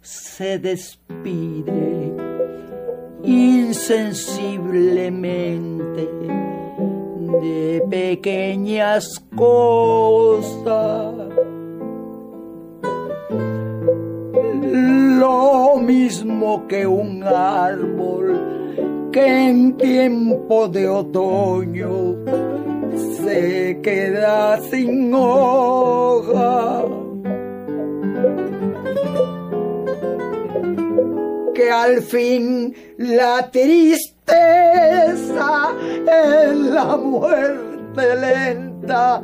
se despide insensiblemente de pequeñas cosas. Lo mismo que un árbol que en tiempo de otoño se queda sin hoja. Al fin la tristeza es la muerte lenta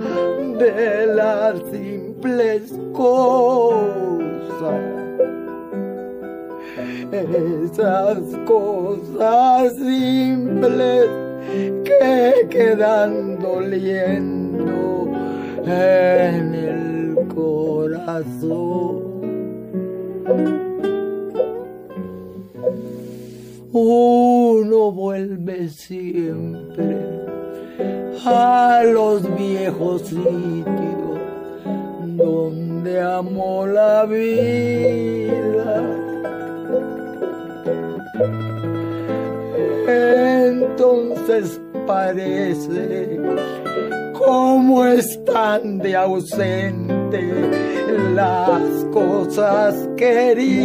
de las simples cosas esas cosas simples que quedan doliendo en el corazón. Uno vuelve siempre a los viejos sitios donde amó la vida entonces parece como están de ausente las cosas queridas.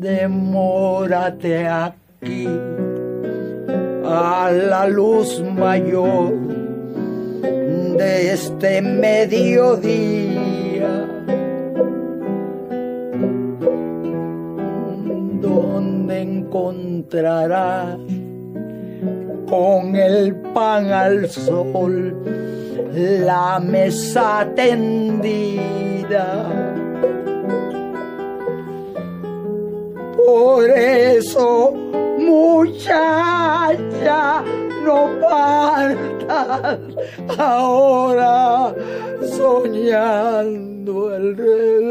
Demórate aquí a la luz mayor de este mediodía encontrarás con el pan al sol la mesa tendida. Por eso, muchacha, no partas ahora soñando el regreso.